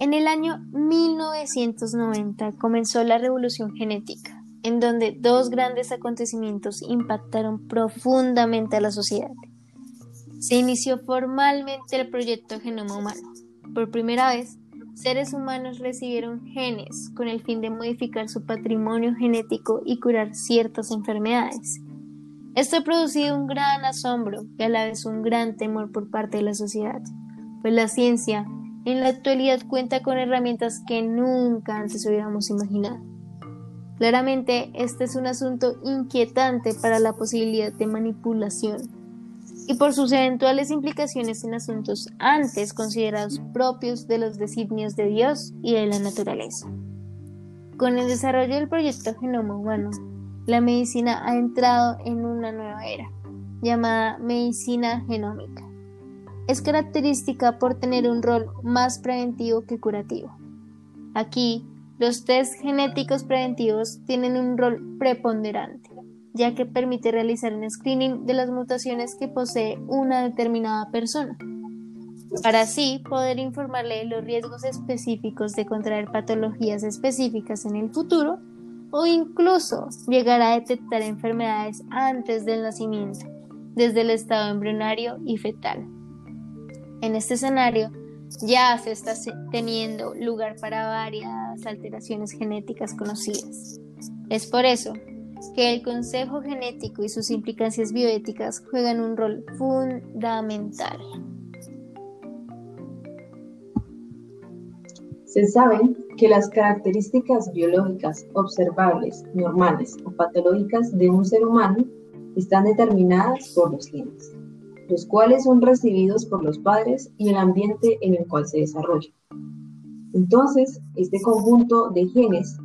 En el año 1990 comenzó la revolución genética, en donde dos grandes acontecimientos impactaron profundamente a la sociedad. Se inició formalmente el proyecto Genoma Humano. Por primera vez, seres humanos recibieron genes con el fin de modificar su patrimonio genético y curar ciertas enfermedades. Esto ha producido un gran asombro y a la vez un gran temor por parte de la sociedad, pues la ciencia en la actualidad cuenta con herramientas que nunca antes hubiéramos imaginado. Claramente, este es un asunto inquietante para la posibilidad de manipulación y por sus eventuales implicaciones en asuntos antes considerados propios de los designios de Dios y de la naturaleza. Con el desarrollo del proyecto Genoma Humano, la medicina ha entrado en una nueva era, llamada medicina genómica. Es característica por tener un rol más preventivo que curativo. Aquí, los test genéticos preventivos tienen un rol preponderante ya que permite realizar un screening de las mutaciones que posee una determinada persona, para así poder informarle de los riesgos específicos de contraer patologías específicas en el futuro o incluso llegar a detectar enfermedades antes del nacimiento, desde el estado embrionario y fetal. En este escenario, ya se está teniendo lugar para varias alteraciones genéticas conocidas. Es por eso que el consejo genético y sus implicancias bioéticas juegan un rol fundamental. Se sabe que las características biológicas observables, normales o patológicas de un ser humano están determinadas por los genes, los cuales son recibidos por los padres y el ambiente en el cual se desarrolla. Entonces, este conjunto de genes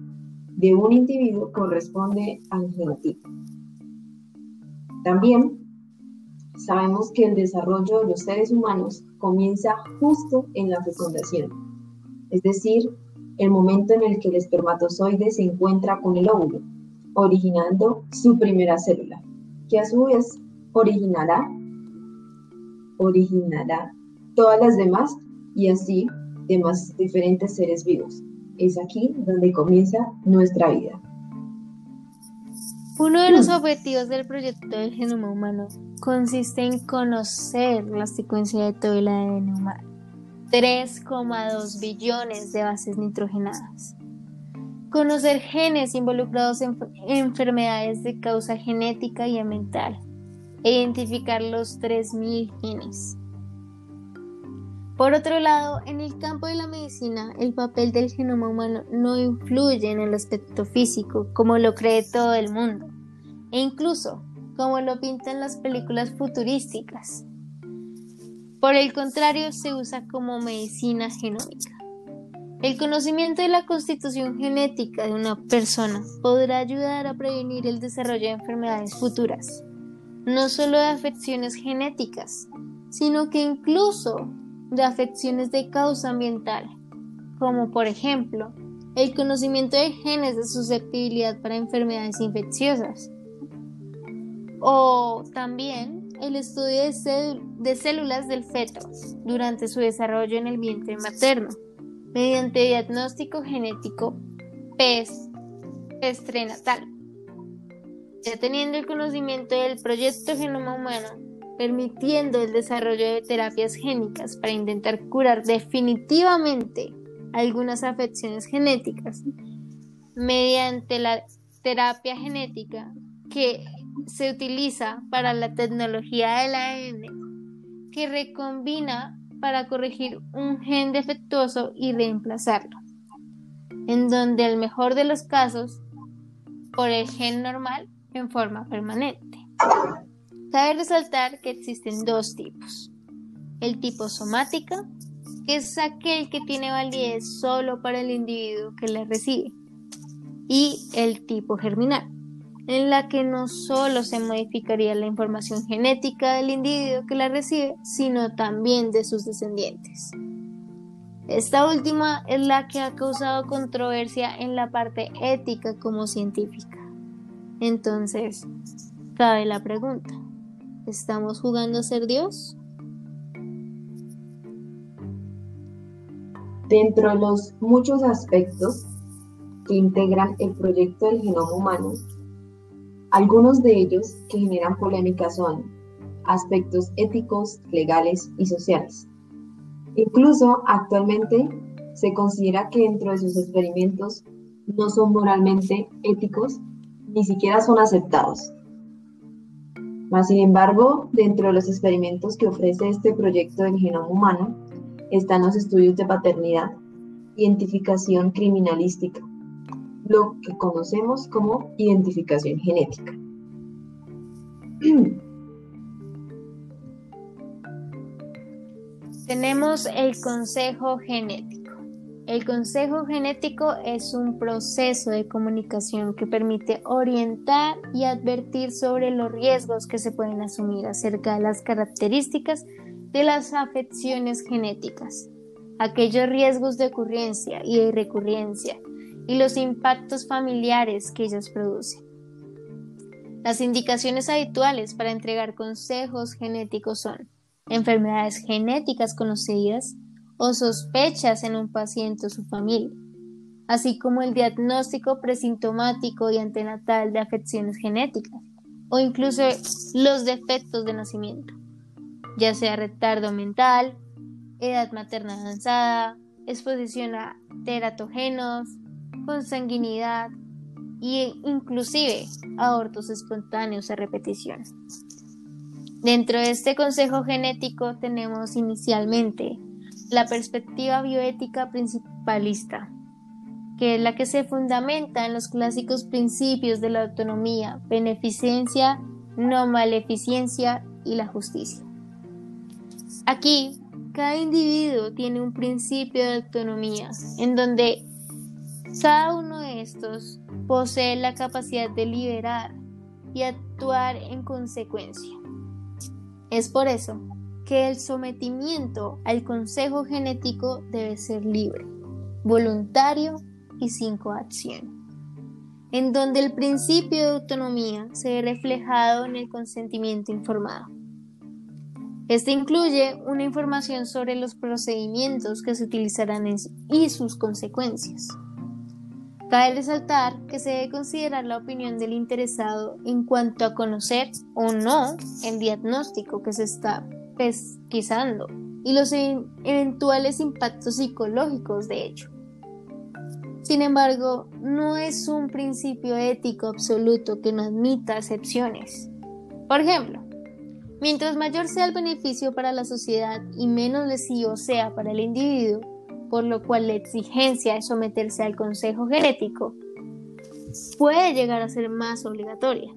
de un individuo corresponde al genotipo. También sabemos que el desarrollo de los seres humanos comienza justo en la fecundación, es decir, el momento en el que el espermatozoide se encuentra con el óvulo, originando su primera célula, que a su vez originará, originará todas las demás y así demás diferentes seres vivos. Es aquí donde comienza nuestra vida. Uno de los objetivos del proyecto del genoma humano consiste en conocer la secuencia de todo el ADN humano, 3,2 billones de bases nitrogenadas. Conocer genes involucrados en enfermedades de causa genética y ambiental. E identificar los 3.000 genes. Por otro lado, en el campo de la medicina, el papel del genoma humano no influye en el aspecto físico como lo cree todo el mundo, e incluso como lo pintan las películas futurísticas. Por el contrario, se usa como medicina genómica. El conocimiento de la constitución genética de una persona podrá ayudar a prevenir el desarrollo de enfermedades futuras, no solo de afecciones genéticas, sino que incluso de afecciones de causa ambiental, como por ejemplo el conocimiento de genes de susceptibilidad para enfermedades infecciosas, o también el estudio de, células del feto durante su desarrollo en el vientre materno, mediante diagnóstico genético PES estrenatal. Ya teniendo el conocimiento del proyecto Genoma Humano, permitiendo el desarrollo de terapias génicas para intentar curar definitivamente algunas afecciones genéticas mediante la terapia genética que se utiliza para la tecnología del ADN que recombina para corregir un gen defectuoso y reemplazarlo, en donde el mejor de los casos por el gen normal en forma permanente. Cabe resaltar que existen dos tipos. El tipo somática, que es aquel que tiene validez solo para el individuo que la recibe, y el tipo germinal, en la que no solo se modificaría la información genética del individuo que la recibe, sino también de sus descendientes. Esta última es la que ha causado controversia en la parte ética como científica. Entonces, cabe la pregunta, ¿Estamos jugando a ser Dios? Dentro de los muchos aspectos que integran el proyecto del genoma humano, algunos de ellos que generan polémica son aspectos éticos, legales y sociales. Incluso actualmente se considera que dentro de sus experimentos no son moralmente éticos, ni siquiera son aceptados. Mas, sin embargo, dentro de los experimentos que ofrece este proyecto del genoma humano están los estudios de paternidad, identificación criminalística, lo que conocemos como identificación genética. Tenemos el consejo genético. El consejo genético es un proceso de comunicación que permite orientar y advertir sobre los riesgos que se pueden asumir acerca de las características de las afecciones genéticas, aquellos riesgos de ocurrencia y de recurrencia y los impactos familiares que ellas producen. Las indicaciones habituales para entregar consejos genéticos son enfermedades genéticas conocidas, o sospechas en un paciente o su familia, así como el diagnóstico presintomático y antenatal de afecciones genéticas o incluso los defectos de nacimiento, ya sea retardo mental, edad materna avanzada, exposición a teratogénos, consanguinidad e inclusive abortos espontáneos a repetición. Dentro de este consejo genético tenemos inicialmente la perspectiva bioética principalista, que es la que se fundamenta en los clásicos principios de la autonomía, beneficencia, no maleficencia y la justicia. Aquí, cada individuo tiene un principio de autonomía, en donde cada uno de estos posee la capacidad de liberar y actuar en consecuencia. Es por eso que el sometimiento al consejo genético debe ser libre, voluntario y sin coacción, en donde el principio de autonomía se ve reflejado en el consentimiento informado. Este incluye una información sobre los procedimientos que se utilizarán y sus consecuencias. Cabe resaltar que se debe considerar la opinión del interesado en cuanto a conocer o no el diagnóstico que se está pesquisando y los eventuales impactos psicológicos de hecho. Sin embargo, no es un principio ético absoluto que no admita excepciones. Por ejemplo, mientras mayor sea el beneficio para la sociedad y menos lesivo sea para el individuo, por lo cual la exigencia de someterse al consejo genético puede llegar a ser más obligatoria.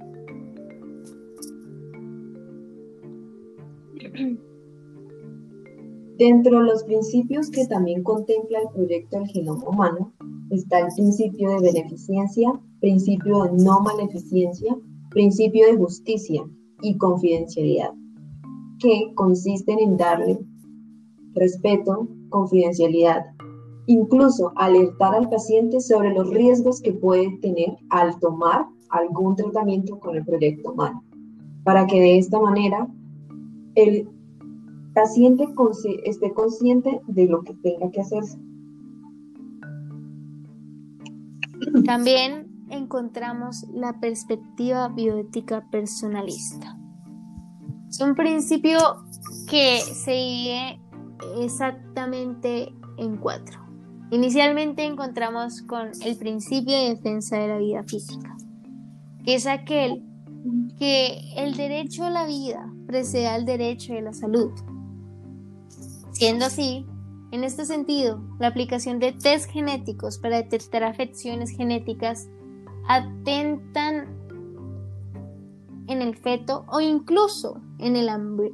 Dentro de los principios que también contempla el proyecto del genoma humano está el principio de beneficencia, principio de no maleficencia, principio de justicia y confidencialidad, que consisten en darle respeto, confidencialidad, incluso alertar al paciente sobre los riesgos que puede tener al tomar algún tratamiento con el proyecto humano, para que de esta manera el paciente esté consciente de lo que tenga que hacerse. También encontramos la perspectiva bioética personalista. Es un principio que se divide exactamente en cuatro. Inicialmente encontramos con el principio de defensa de la vida física, que es aquel que el derecho a la vida precede al derecho a la salud. Siendo así, en este sentido, la aplicación de test genéticos para detectar afecciones genéticas atentan en el feto o incluso en el,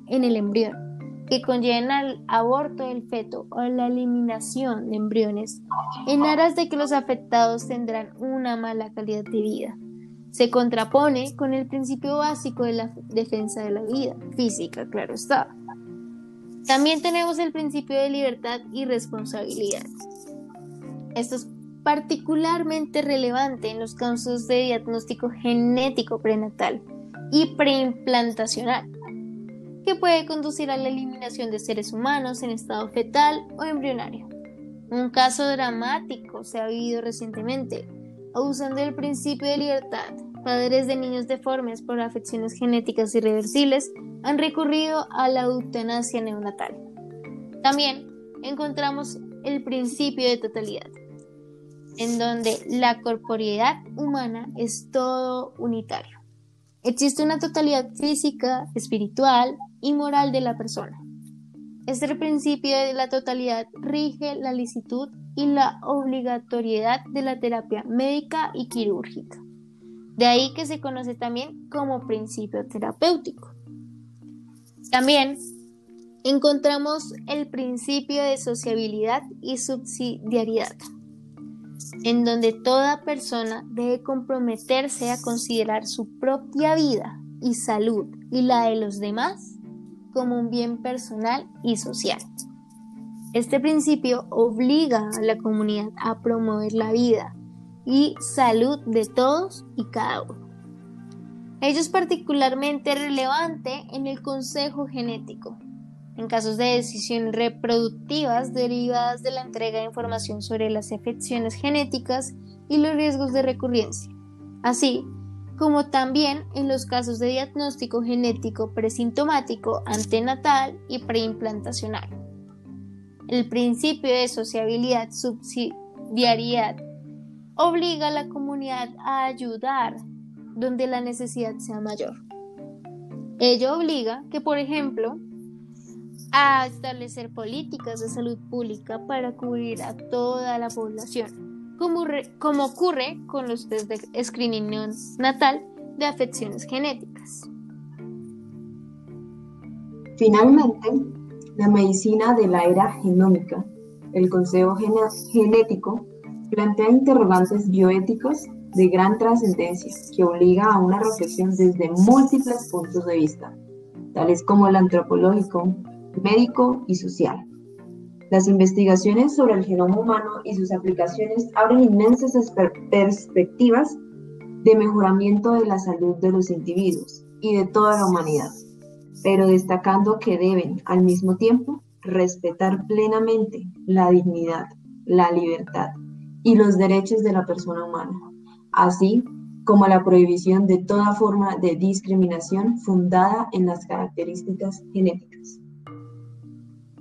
en el embrión, que conllevan al aborto del feto o la eliminación de embriones en aras de que los afectados tendrán una mala calidad de vida. Se contrapone con el principio básico de la defensa de la vida física, claro está. También tenemos el principio de libertad y responsabilidad. Esto es particularmente relevante en los casos de diagnóstico genético prenatal y preimplantacional, que puede conducir a la eliminación de seres humanos en estado fetal o embrionario. Un caso dramático se ha vivido recientemente. Abusando del principio de libertad, padres de niños deformes por afecciones genéticas irreversibles han recurrido a la eutanasia neonatal. También encontramos el principio de totalidad, en donde la corporeidad humana es todo unitario. Existe una totalidad física, espiritual y moral de la persona. Este principio de la totalidad rige la licitud y la obligatoriedad de la terapia médica y quirúrgica. De ahí que se conoce también como principio terapéutico. También encontramos el principio de sociabilidad y subsidiariedad en donde toda persona debe comprometerse a considerar su propia vida y salud y la de los demás como un bien personal y social. Este principio obliga a la comunidad a promover la vida y salud de todos y cada uno. Ello es particularmente relevante en el consejo genético, en casos de decisiones reproductivas derivadas de la entrega de información sobre las afecciones genéticas y los riesgos de recurrencia, así como también en los casos de diagnóstico genético presintomático, antenatal y preimplantacional. El principio de sociabilidad subsidiariedad obliga a la comunidad a ayudar donde la necesidad sea mayor. Ello obliga que, por ejemplo, a establecer políticas de salud pública para cubrir a toda la población, como, ocurre con los test de screening natal de afecciones genéticas. Finalmente, la medicina de la era genómica, el Consejo Genético, plantea interrogantes bioéticos de gran trascendencia que obliga a una reflexión desde múltiples puntos de vista, tales como el antropológico, médico y social. Las investigaciones sobre el genoma humano y sus aplicaciones abren inmensas perspectivas de mejoramiento de la salud de los individuos y de toda la humanidad, pero destacando que deben, al mismo tiempo, respetar plenamente la dignidad, la libertad y los derechos de la persona humana, así como la prohibición de toda forma de discriminación fundada en las características genéticas.